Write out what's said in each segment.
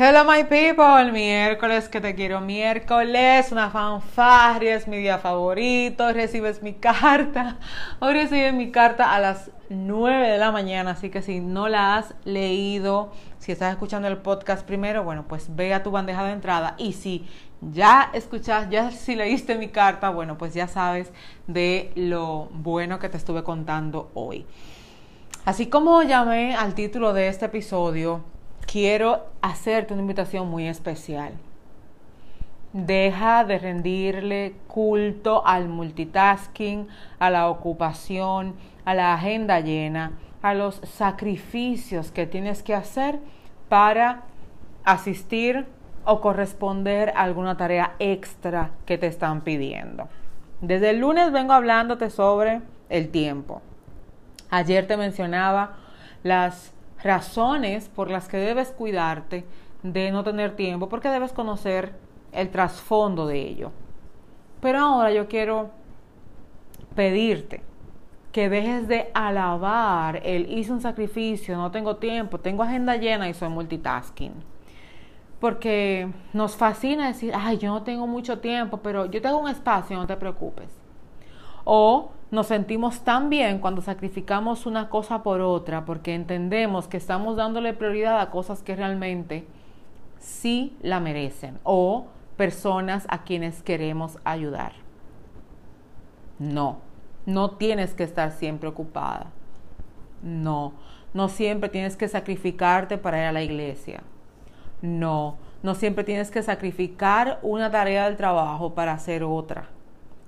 Hello my people, miércoles que te quiero miércoles, una fanfarria, es mi día favorito, recibes mi carta, hoy recibes mi carta a las 9 de la mañana, así que si no la has leído, si estás escuchando el podcast primero, bueno, pues ve a tu bandeja de entrada y si ya escuchas, ya si leíste mi carta, bueno, pues ya sabes de lo bueno que te estuve contando hoy. Así como llamé al título de este episodio, quiero hacerte una invitación muy especial. Deja de rendirle culto al multitasking, a la ocupación, a la agenda llena, a los sacrificios que tienes que hacer para asistir o corresponder a alguna tarea extra que te están pidiendo. Desde el lunes vengo hablándote sobre el tiempo. Ayer te mencionaba las razones por las que debes cuidarte de no tener tiempo, porque debes conocer el trasfondo de ello. Pero ahora yo quiero pedirte que dejes de alabar el hice un sacrificio, no tengo tiempo, tengo agenda llena y soy multitasking. Porque nos fascina decir, ay, yo no tengo mucho tiempo, pero yo tengo un espacio, no te preocupes. O nos sentimos tan bien cuando sacrificamos una cosa por otra porque entendemos que estamos dándole prioridad a cosas que realmente sí la merecen o personas a quienes queremos ayudar. No, no tienes que estar siempre ocupada. No, no siempre tienes que sacrificarte para ir a la iglesia. No, no siempre tienes que sacrificar una tarea del trabajo para hacer otra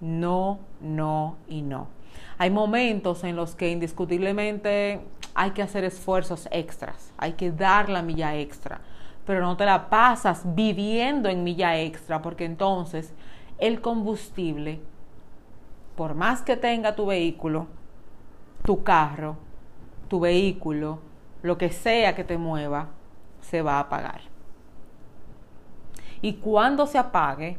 no, no y no. Hay momentos en los que indiscutiblemente hay que hacer esfuerzos extras, hay que dar la milla extra, pero no te la pasas viviendo en milla extra, porque entonces el combustible, por más que tenga tu vehículo, tu carro, tu vehículo, lo que sea que te mueva, se va a apagar. Y cuando se apague,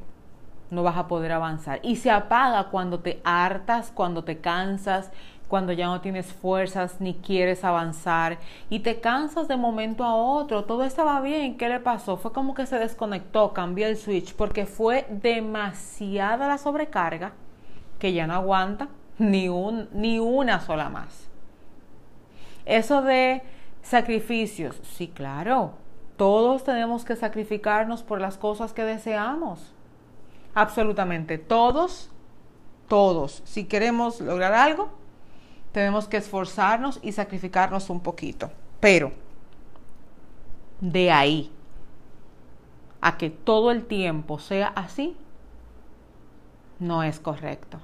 no vas a poder avanzar. Y se apaga cuando te hartas, cuando te cansas, cuando ya no tienes fuerzas ni quieres avanzar y te cansas de momento a otro. Todo estaba bien, ¿qué le pasó? Fue como que se desconectó, cambió el switch porque fue demasiada la sobrecarga que ya no aguanta ni, un, ni una sola más. Eso de sacrificios, sí, claro, todos tenemos que sacrificarnos por las cosas que deseamos absolutamente todos, todos, si queremos lograr algo, tenemos que esforzarnos y sacrificarnos un poquito. Pero de ahí a que todo el tiempo sea así, no es correcto.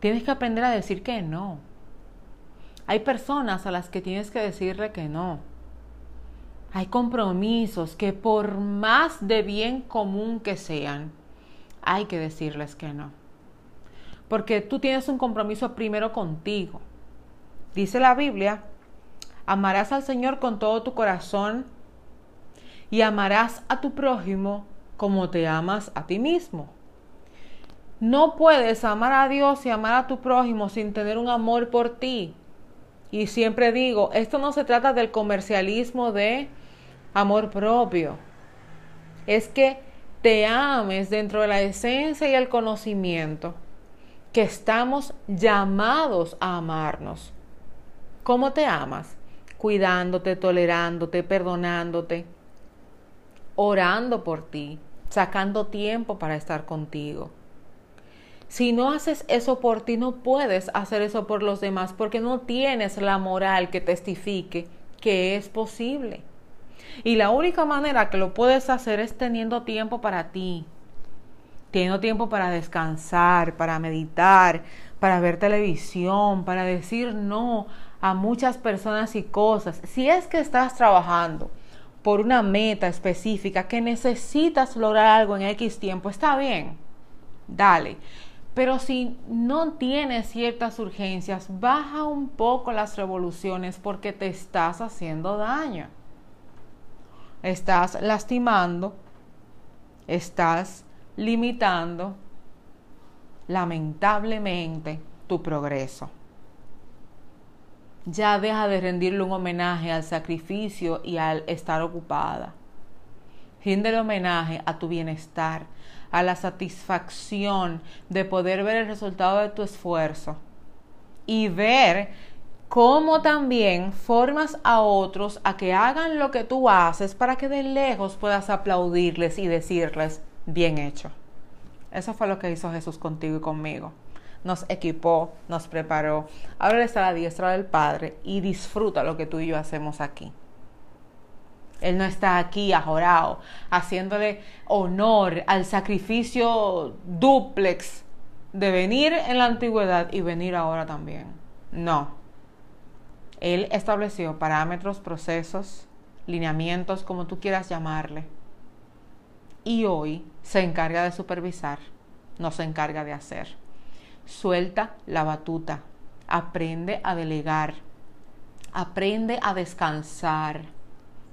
Tienes que aprender a decir que no. Hay personas a las que tienes que decirle que no hay compromisos que por más de bien común que sean, hay que decirles que no. Porque tú tienes un compromiso primero contigo. Dice la Biblia, amarás al Señor con todo tu corazón y amarás a tu prójimo como te amas a ti mismo. No puedes amar a Dios y amar a tu prójimo sin tener un amor por ti. Y siempre digo, esto no se trata del comercialismo de amor propio. Es que te ames dentro de la esencia y el conocimiento que estamos llamados a amarnos. ¿Cómo te amas? Cuidándote, tolerándote, perdonándote, orando por ti, sacando tiempo para estar contigo. Si no haces eso por ti, no puedes hacer eso por los demás porque no tienes la moral que testifique que es posible. Y la única manera que lo puedes hacer es teniendo tiempo para ti, teniendo tiempo para descansar, para meditar, para ver televisión, para decir no a muchas personas y cosas. Si es que estás trabajando por una meta específica, que necesitas lograr algo en X tiempo, está bien, dale. Pero si no tienes ciertas urgencias, baja un poco las revoluciones porque te estás haciendo daño. Estás lastimando, estás limitando lamentablemente tu progreso. Ya deja de rendirle un homenaje al sacrificio y al estar ocupada. Rinde homenaje a tu bienestar, a la satisfacción de poder ver el resultado de tu esfuerzo y ver cómo también formas a otros a que hagan lo que tú haces para que de lejos puedas aplaudirles y decirles, bien hecho. Eso fue lo que hizo Jesús contigo y conmigo. Nos equipó, nos preparó. Ahora está la diestra del Padre y disfruta lo que tú y yo hacemos aquí. Él no está aquí ajorado, haciéndole honor al sacrificio duplex de venir en la antigüedad y venir ahora también. No. Él estableció parámetros, procesos, lineamientos, como tú quieras llamarle. Y hoy se encarga de supervisar, no se encarga de hacer. Suelta la batuta, aprende a delegar, aprende a descansar